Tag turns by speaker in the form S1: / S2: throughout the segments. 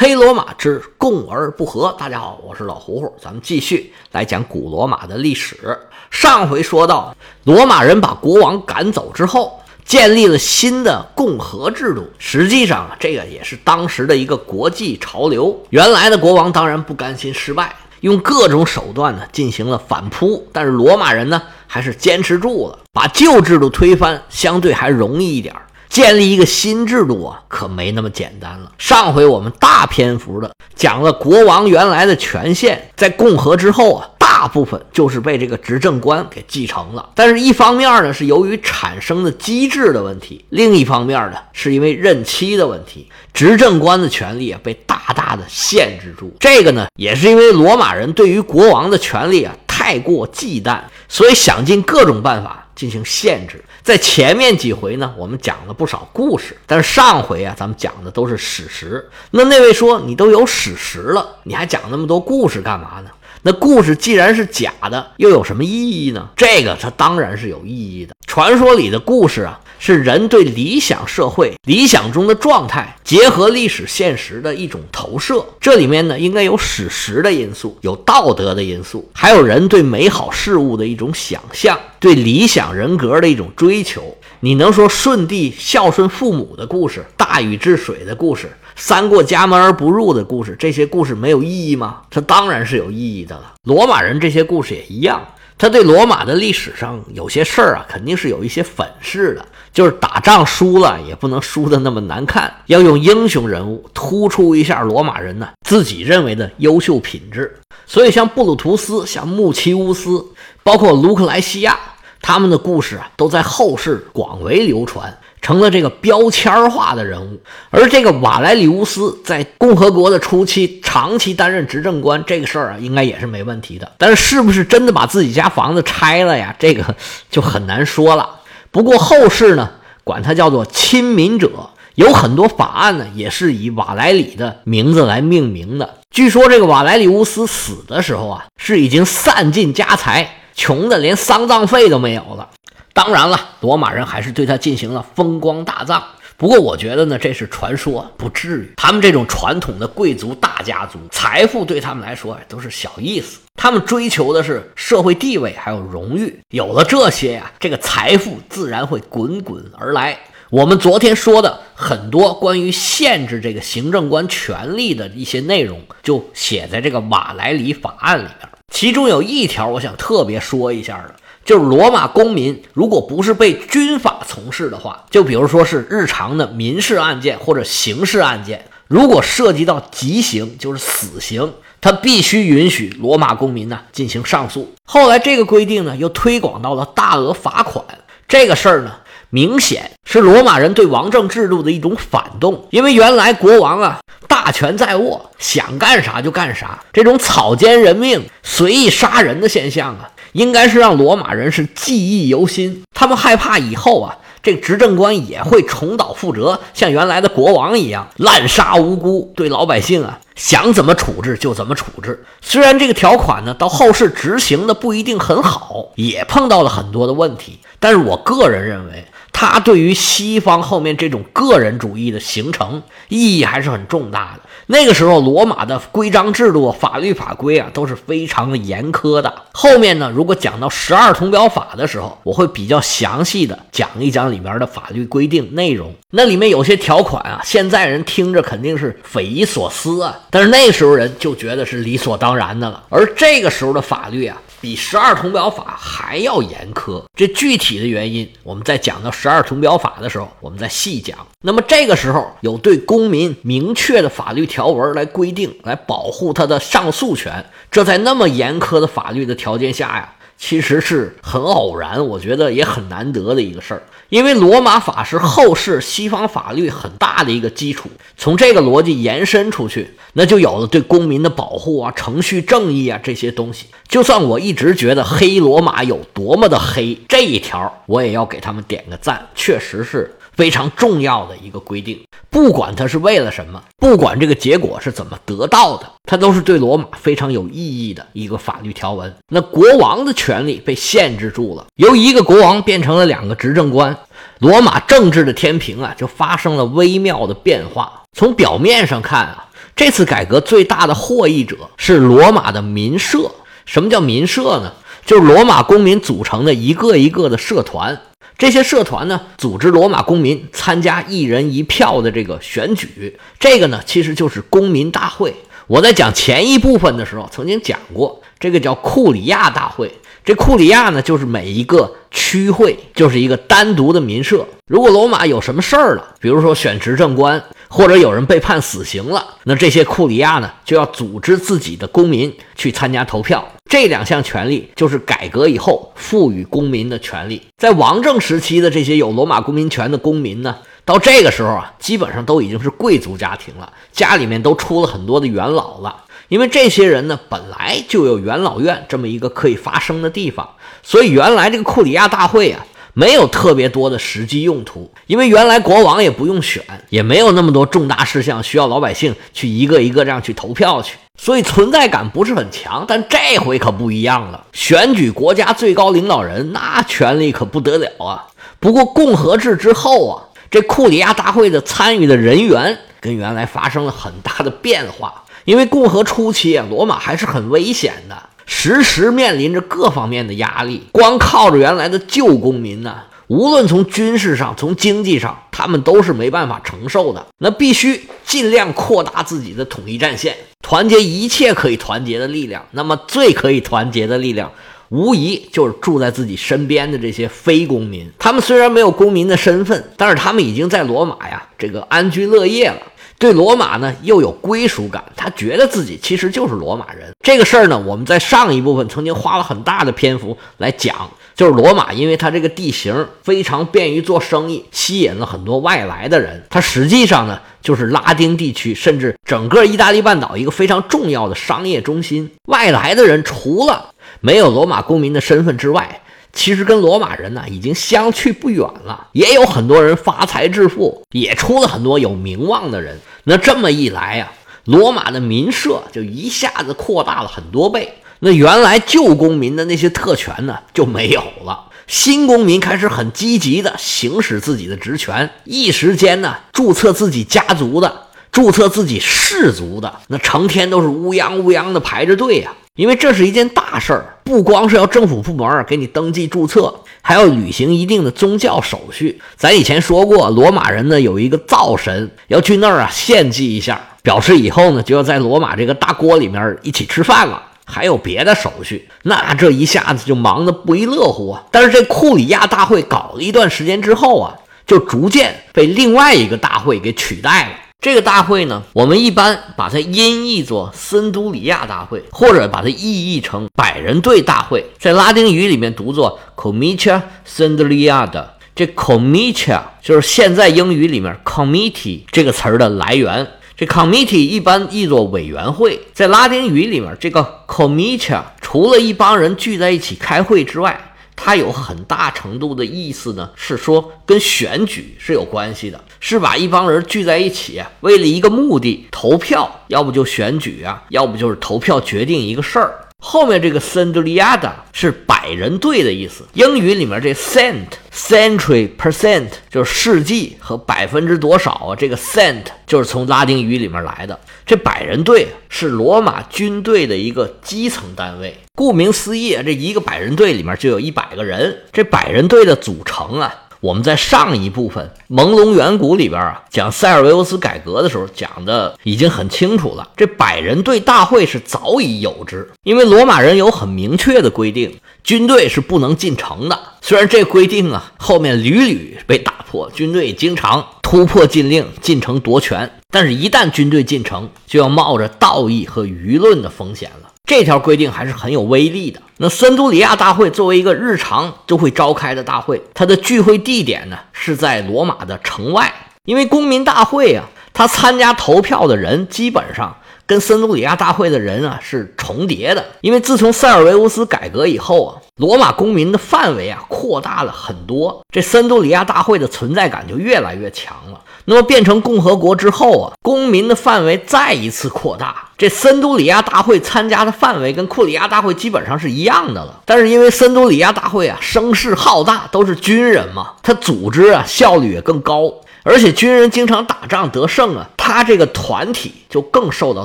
S1: 黑罗马之共而不和。大家好，我是老胡胡，咱们继续来讲古罗马的历史。上回说到，罗马人把国王赶走之后，建立了新的共和制度。实际上，这个也是当时的一个国际潮流。原来的国王当然不甘心失败，用各种手段呢进行了反扑。但是罗马人呢，还是坚持住了，把旧制度推翻，相对还容易一点儿。建立一个新制度啊，可没那么简单了。上回我们大篇幅的讲了国王原来的权限，在共和之后啊，大部分就是被这个执政官给继承了。但是，一方面呢是由于产生的机制的问题，另一方面呢是因为任期的问题，执政官的权力啊被大大的限制住。这个呢也是因为罗马人对于国王的权力啊太过忌惮，所以想尽各种办法。进行限制，在前面几回呢，我们讲了不少故事，但是上回啊，咱们讲的都是史实。那那位说，你都有史实了，你还讲那么多故事干嘛呢？那故事既然是假的，又有什么意义呢？这个它当然是有意义的。传说里的故事啊。是人对理想社会、理想中的状态结合历史现实的一种投射。这里面呢，应该有史实的因素，有道德的因素，还有人对美好事物的一种想象，对理想人格的一种追求。你能说舜帝孝顺父母的故事、大禹治水的故事、三过家门而不入的故事，这些故事没有意义吗？它当然是有意义的了。罗马人这些故事也一样。他对罗马的历史上有些事儿啊，肯定是有一些粉饰的，就是打仗输了也不能输的那么难看，要用英雄人物突出一下罗马人呢自己认为的优秀品质。所以像布鲁图斯、像穆奇乌斯，包括卢克莱西亚，他们的故事啊，都在后世广为流传。成了这个标签化的人物，而这个瓦莱里乌斯在共和国的初期长期担任执政官，这个事儿啊，应该也是没问题的。但是，是不是真的把自己家房子拆了呀？这个就很难说了。不过后世呢，管他叫做亲民者，有很多法案呢，也是以瓦莱里的名字来命名的。据说这个瓦莱里乌斯死的时候啊，是已经散尽家财，穷的连丧葬费都没有了。当然了，罗马人还是对他进行了风光大葬。不过，我觉得呢，这是传说，不至于。他们这种传统的贵族大家族，财富对他们来说都是小意思。他们追求的是社会地位还有荣誉。有了这些呀，这个财富自然会滚滚而来。我们昨天说的很多关于限制这个行政官权力的一些内容，就写在这个瓦莱里法案里面。其中有一条，我想特别说一下的。就是罗马公民，如果不是被军法从事的话，就比如说是日常的民事案件或者刑事案件，如果涉及到极刑，就是死刑，他必须允许罗马公民呢进行上诉。后来这个规定呢又推广到了大额罚款这个事儿呢，明显是罗马人对王政制度的一种反动，因为原来国王啊大权在握，想干啥就干啥，这种草菅人命、随意杀人的现象啊。应该是让罗马人是记忆犹新，他们害怕以后啊，这执政官也会重蹈覆辙，像原来的国王一样滥杀无辜，对老百姓啊想怎么处置就怎么处置。虽然这个条款呢，到后世执行的不一定很好，也碰到了很多的问题，但是我个人认为。它对于西方后面这种个人主义的形成意义还是很重大的。那个时候，罗马的规章制度、法律法规啊都是非常的严苛的。后面呢，如果讲到十二铜表法的时候，我会比较详细的讲一讲里面的法律规定内容。那里面有些条款啊，现在人听着肯定是匪夷所思啊，但是那时候人就觉得是理所当然的了。而这个时候的法律啊。比十二铜表法还要严苛，这具体的原因，我们在讲到十二铜表法的时候，我们再细讲。那么这个时候有对公民明确的法律条文来规定，来保护他的上诉权，这在那么严苛的法律的条件下呀。其实是很偶然，我觉得也很难得的一个事儿，因为罗马法是后世西方法律很大的一个基础。从这个逻辑延伸出去，那就有了对公民的保护啊、程序正义啊这些东西。就算我一直觉得黑罗马有多么的黑，这一条我也要给他们点个赞，确实是。非常重要的一个规定，不管他是为了什么，不管这个结果是怎么得到的，它都是对罗马非常有意义的一个法律条文。那国王的权力被限制住了，由一个国王变成了两个执政官，罗马政治的天平啊就发生了微妙的变化。从表面上看啊。这次改革最大的获益者是罗马的民社。什么叫民社呢？就是罗马公民组成的一个一个的社团。这些社团呢，组织罗马公民参加一人一票的这个选举。这个呢，其实就是公民大会。我在讲前一部分的时候，曾经讲过，这个叫库里亚大会。这库里亚呢，就是每一个区会就是一个单独的民社。如果罗马有什么事儿了，比如说选执政官，或者有人被判死刑了，那这些库里亚呢，就要组织自己的公民去参加投票。这两项权利就是改革以后赋予公民的权利。在王政时期的这些有罗马公民权的公民呢？到这个时候啊，基本上都已经是贵族家庭了，家里面都出了很多的元老了。因为这些人呢，本来就有元老院这么一个可以发声的地方，所以原来这个库里亚大会啊，没有特别多的实际用途。因为原来国王也不用选，也没有那么多重大事项需要老百姓去一个一个这样去投票去，所以存在感不是很强。但这回可不一样了，选举国家最高领导人，那权力可不得了啊。不过共和制之后啊。这库里亚大会的参与的人员跟原来发生了很大的变化，因为共和初期啊，罗马还是很危险的，时时面临着各方面的压力。光靠着原来的旧公民呢，无论从军事上、从经济上，他们都是没办法承受的。那必须尽量扩大自己的统一战线，团结一切可以团结的力量。那么最可以团结的力量。无疑就是住在自己身边的这些非公民，他们虽然没有公民的身份，但是他们已经在罗马呀，这个安居乐业了。对罗马呢又有归属感，他觉得自己其实就是罗马人。这个事儿呢，我们在上一部分曾经花了很大的篇幅来讲，就是罗马，因为它这个地形非常便于做生意，吸引了很多外来的人。它实际上呢，就是拉丁地区甚至整个意大利半岛一个非常重要的商业中心。外来的人除了没有罗马公民的身份之外，其实跟罗马人呢已经相去不远了。也有很多人发财致富，也出了很多有名望的人。那这么一来呀，罗马的民社就一下子扩大了很多倍。那原来旧公民的那些特权呢就没有了，新公民开始很积极的行使自己的职权，一时间呢，注册自己家族的、注册自己氏族的，那成天都是乌泱乌泱的排着队呀。因为这是一件大事儿，不光是要政府部门给你登记注册，还要履行一定的宗教手续。咱以前说过，罗马人呢有一个灶神，要去那儿啊献祭一下，表示以后呢就要在罗马这个大锅里面一起吃饭了。还有别的手续，那这一下子就忙得不亦乐乎啊！但是这库里亚大会搞了一段时间之后啊，就逐渐被另外一个大会给取代了。这个大会呢，我们一般把它音译作森都里亚大会，或者把它意译成百人队大会，在拉丁语里面读作 Comitia Sendliada。这 Comitia 就是现在英语里面 Committee 这个词儿的来源。这 Committee 一般译作委员会，在拉丁语里面，这个 Comitia 除了一帮人聚在一起开会之外，它有很大程度的意思呢，是说跟选举是有关系的，是把一帮人聚在一起，为了一个目的投票，要不就选举啊，要不就是投票决定一个事儿。后面这个 centuriada 是百人队的意思。英语里面这 cent century percent 就是世纪和百分之多少啊？这个 cent 就是从拉丁语里面来的。这百人队是罗马军队的一个基层单位。顾名思义，这一个百人队里面就有一百个人。这百人队的组成啊。我们在上一部分《朦胧远古》里边啊，讲塞尔维乌斯改革的时候讲的已经很清楚了。这百人队大会是早已有之，因为罗马人有很明确的规定，军队是不能进城的。虽然这规定啊后面屡屡被打破，军队经常突破禁令进城夺权，但是一旦军队进城，就要冒着道义和舆论的风险了。这条规定还是很有威力的。那森都里亚大会作为一个日常就会召开的大会，它的聚会地点呢是在罗马的城外，因为公民大会啊，他参加投票的人基本上跟森都里亚大会的人啊是重叠的。因为自从塞尔维乌斯改革以后啊，罗马公民的范围啊扩大了很多，这森都里亚大会的存在感就越来越强了。那么变成共和国之后啊，公民的范围再一次扩大。这森都里亚大会参加的范围跟库里亚大会基本上是一样的了。但是因为森都里亚大会啊声势浩大，都是军人嘛，他组织啊效率也更高。而且军人经常打仗得胜啊，他这个团体就更受到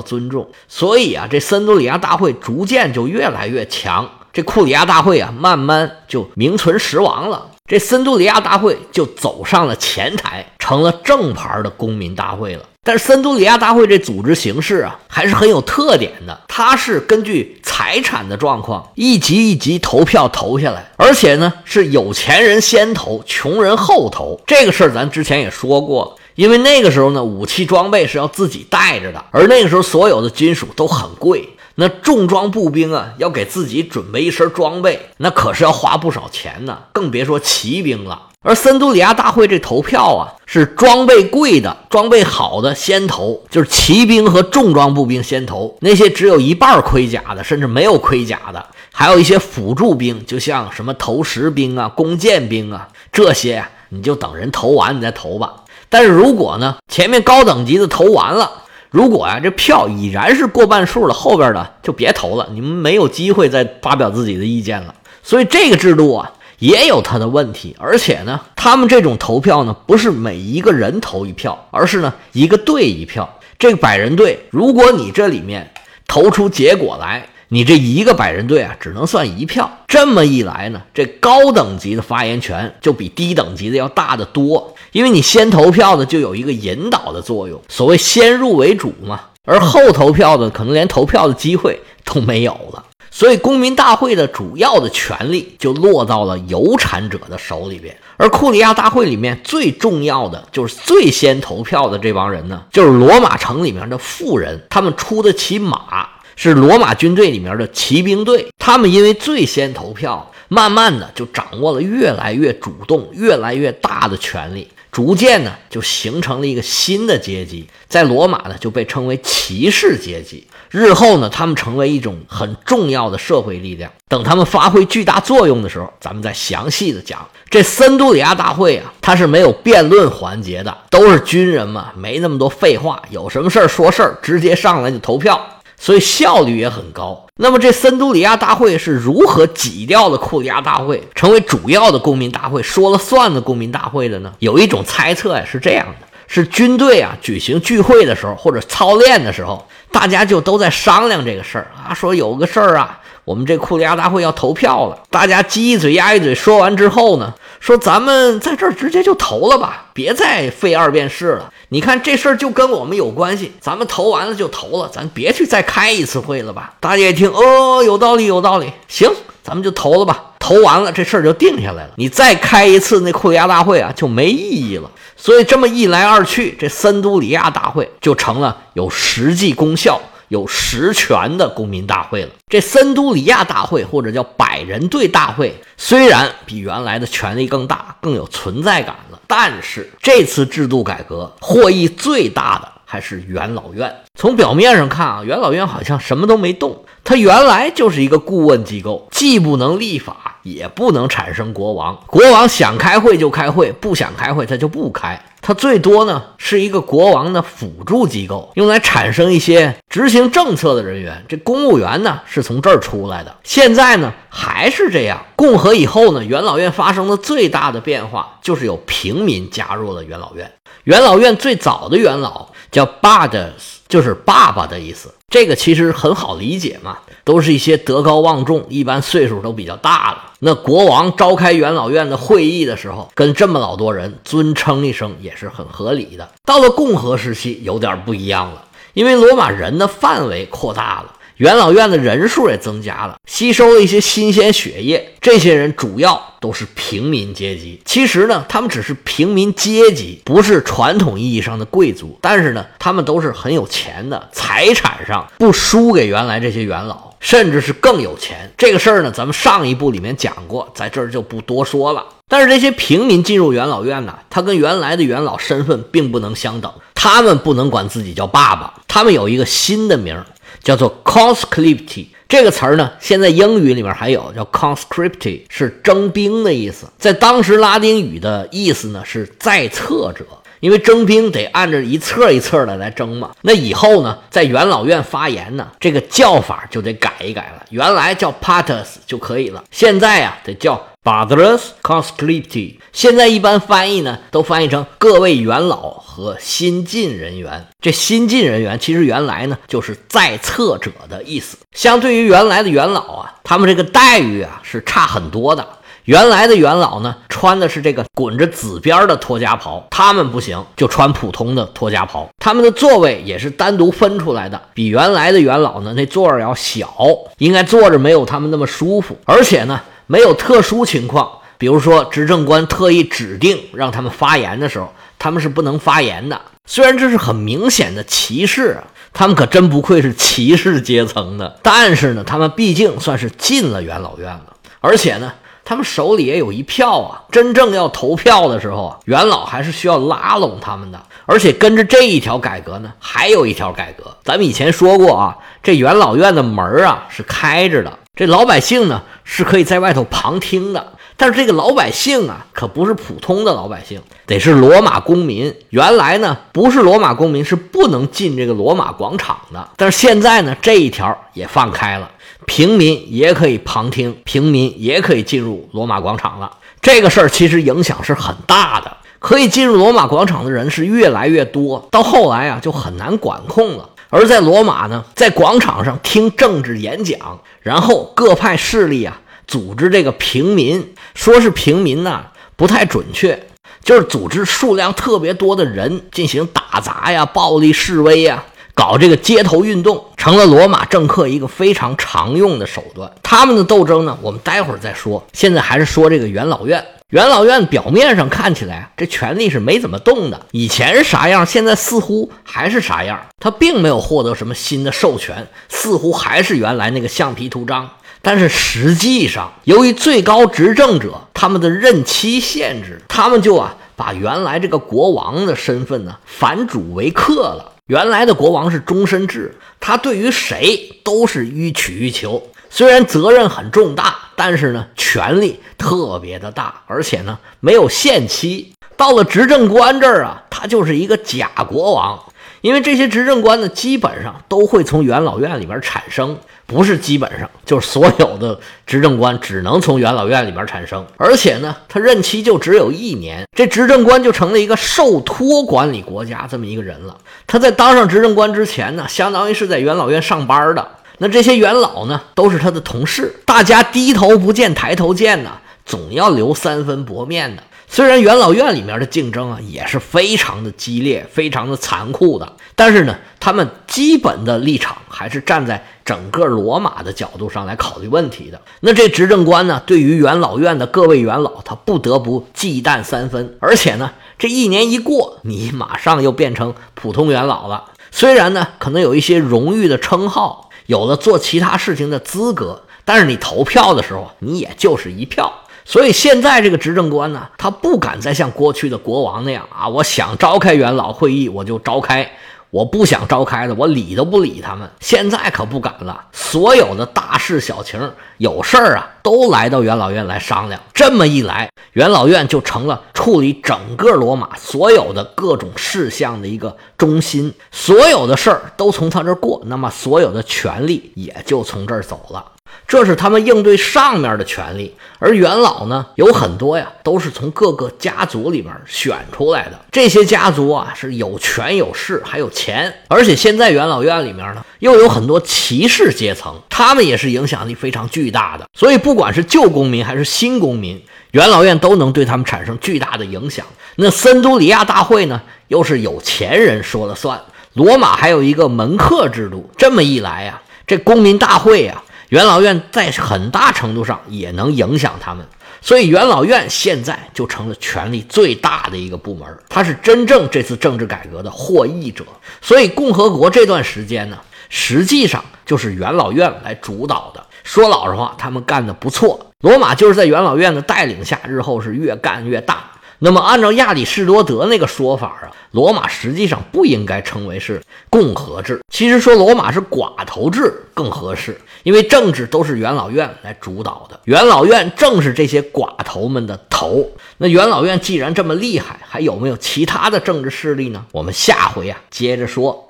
S1: 尊重。所以啊，这森多里亚大会逐渐就越来越强。这库里亚大会啊，慢慢就名存实亡了。这森多利亚大会就走上了前台，成了正牌的公民大会了。但是森多利亚大会这组织形式啊，还是很有特点的。它是根据财产的状况一级一级投票投下来，而且呢是有钱人先投，穷人后投。这个事儿咱之前也说过了。因为那个时候呢，武器装备是要自己带着的，而那个时候所有的金属都很贵。那重装步兵啊，要给自己准备一身装备，那可是要花不少钱呢，更别说骑兵了。而森都里亚大会这投票啊，是装备贵的、装备好的先投，就是骑兵和重装步兵先投。那些只有一半盔甲的，甚至没有盔甲的，还有一些辅助兵，就像什么投石兵啊、弓箭兵啊这些，你就等人投完你再投吧。但是如果呢，前面高等级的投完了。如果啊，这票已然是过半数了，后边的就别投了，你们没有机会再发表自己的意见了。所以这个制度啊，也有它的问题。而且呢，他们这种投票呢，不是每一个人投一票，而是呢一个队一票。这百人队，如果你这里面投出结果来。你这一个百人队啊，只能算一票。这么一来呢，这高等级的发言权就比低等级的要大得多。因为你先投票的就有一个引导的作用，所谓先入为主嘛。而后投票的可能连投票的机会都没有了。所以公民大会的主要的权利就落到了有产者的手里边。而库里亚大会里面最重要的就是最先投票的这帮人呢，就是罗马城里面的富人，他们出得起马。是罗马军队里面的骑兵队，他们因为最先投票，慢慢的就掌握了越来越主动、越来越大的权利，逐渐呢就形成了一个新的阶级，在罗马呢就被称为骑士阶级。日后呢，他们成为一种很重要的社会力量。等他们发挥巨大作用的时候，咱们再详细的讲。这森都里亚大会啊，它是没有辩论环节的，都是军人嘛，没那么多废话，有什么事儿说事儿，直接上来就投票。所以效率也很高。那么这森都里亚大会是如何挤掉了库里亚大会，成为主要的公民大会，说了算的公民大会的呢？有一种猜测呀，是这样的：是军队啊举行聚会的时候，或者操练的时候，大家就都在商量这个事儿啊，说有个事儿啊。我们这库里亚大会要投票了，大家鸡一嘴鸭一嘴说完之后呢，说咱们在这儿直接就投了吧，别再费二遍事了。你看这事儿就跟我们有关系，咱们投完了就投了，咱别去再开一次会了吧。大家一听，哦，有道理，有道理，行，咱们就投了吧。投完了，这事儿就定下来了。你再开一次那库里亚大会啊，就没意义了。所以这么一来二去，这森都里亚大会就成了有实际功效。有实权的公民大会了。这森都里亚大会或者叫百人队大会，虽然比原来的权力更大，更有存在感了，但是这次制度改革获益最大的还是元老院。从表面上看啊，元老院好像什么都没动，它原来就是一个顾问机构，既不能立法，也不能产生国王。国王想开会就开会，不想开会他就不开。它最多呢是一个国王的辅助机构，用来产生一些执行政策的人员。这公务员呢是从这儿出来的。现在呢还是这样。共和以后呢，元老院发生的最大的变化就是有平民加入了元老院。元老院最早的元老叫 Badas，就是爸爸的意思。这个其实很好理解嘛，都是一些德高望重，一般岁数都比较大了。那国王召开元老院的会议的时候，跟这么老多人尊称一声也是很合理的。到了共和时期，有点不一样了，因为罗马人的范围扩大了。元老院的人数也增加了，吸收了一些新鲜血液。这些人主要都是平民阶级。其实呢，他们只是平民阶级，不是传统意义上的贵族。但是呢，他们都是很有钱的，财产上不输给原来这些元老，甚至是更有钱。这个事儿呢，咱们上一部里面讲过，在这儿就不多说了。但是这些平民进入元老院呢，他跟原来的元老身份并不能相等，他们不能管自己叫爸爸，他们有一个新的名儿。叫做 conscripti 这个词儿呢，现在英语里面还有叫 conscripti，是征兵的意思。在当时拉丁语的意思呢是在册者，因为征兵得按照一册一册的来征嘛。那以后呢，在元老院发言呢，这个叫法就得改一改了。原来叫 Paters 就可以了，现在呀得叫 Brothers Conscripti。现在一般翻译呢，都翻译成各位元老和新进人员。这新进人员其实原来呢就是在册者的意思。相对于原来的元老啊，他们这个待遇啊是差很多的。原来的元老呢，穿的是这个滚着紫边的托家袍，他们不行，就穿普通的托家袍。他们的座位也是单独分出来的，比原来的元老呢那座儿要小，应该坐着没有他们那么舒服。而且呢，没有特殊情况，比如说执政官特意指定让他们发言的时候，他们是不能发言的。虽然这是很明显的歧视啊，他们可真不愧是骑士阶层的。但是呢，他们毕竟算是进了元老院了，而且呢。他们手里也有一票啊！真正要投票的时候啊，元老还是需要拉拢他们的。而且跟着这一条改革呢，还有一条改革。咱们以前说过啊，这元老院的门啊是开着的，这老百姓呢是可以在外头旁听的。但是这个老百姓啊，可不是普通的老百姓，得是罗马公民。原来呢，不是罗马公民是不能进这个罗马广场的。但是现在呢，这一条也放开了。平民也可以旁听，平民也可以进入罗马广场了。这个事儿其实影响是很大的，可以进入罗马广场的人是越来越多，到后来啊就很难管控了。而在罗马呢，在广场上听政治演讲，然后各派势力啊组织这个平民，说是平民呢不太准确，就是组织数量特别多的人进行打砸呀、暴力示威呀。搞这个街头运动成了罗马政客一个非常常用的手段。他们的斗争呢，我们待会儿再说。现在还是说这个元老院。元老院表面上看起来这权力是没怎么动的，以前是啥样，现在似乎还是啥样。他并没有获得什么新的授权，似乎还是原来那个橡皮图章。但是实际上，由于最高执政者他们的任期限制，他们就啊把原来这个国王的身份呢反主为客了。原来的国王是终身制，他对于谁都是予取予求。虽然责任很重大，但是呢，权力特别的大，而且呢，没有限期。到了执政官这儿啊，他就是一个假国王。因为这些执政官呢，基本上都会从元老院里边产生，不是基本上，就是所有的执政官只能从元老院里边产生，而且呢，他任期就只有一年，这执政官就成了一个受托管理国家这么一个人了。他在当上执政官之前呢，相当于是在元老院上班的，那这些元老呢，都是他的同事，大家低头不见抬头见呢，总要留三分薄面的。虽然元老院里面的竞争啊也是非常的激烈、非常的残酷的，但是呢，他们基本的立场还是站在整个罗马的角度上来考虑问题的。那这执政官呢，对于元老院的各位元老，他不得不忌惮三分。而且呢，这一年一过，你马上又变成普通元老了。虽然呢，可能有一些荣誉的称号，有了做其他事情的资格，但是你投票的时候，你也就是一票。所以现在这个执政官呢，他不敢再像过去的国王那样啊，我想召开元老会议我就召开，我不想召开的我理都不理他们。现在可不敢了，所有的大事小情有事儿啊，都来到元老院来商量。这么一来，元老院就成了处理整个罗马所有的各种事项的一个中心，所有的事儿都从他这儿过，那么所有的权力也就从这儿走了。这是他们应对上面的权利，而元老呢，有很多呀，都是从各个家族里边选出来的。这些家族啊，是有权有势，还有钱。而且现在元老院里面呢，又有很多骑士阶层，他们也是影响力非常巨大的。所以，不管是旧公民还是新公民，元老院都能对他们产生巨大的影响。那森都里亚大会呢，又是有钱人说了算。罗马还有一个门客制度，这么一来呀，这公民大会呀。元老院在很大程度上也能影响他们，所以元老院现在就成了权力最大的一个部门，它是真正这次政治改革的获益者。所以共和国这段时间呢，实际上就是元老院来主导的。说老实话，他们干的不错。罗马就是在元老院的带领下，日后是越干越大。那么，按照亚里士多德那个说法啊，罗马实际上不应该称为是共和制。其实说罗马是寡头制更合适，因为政治都是元老院来主导的，元老院正是这些寡头们的头。那元老院既然这么厉害，还有没有其他的政治势力呢？我们下回啊接着说。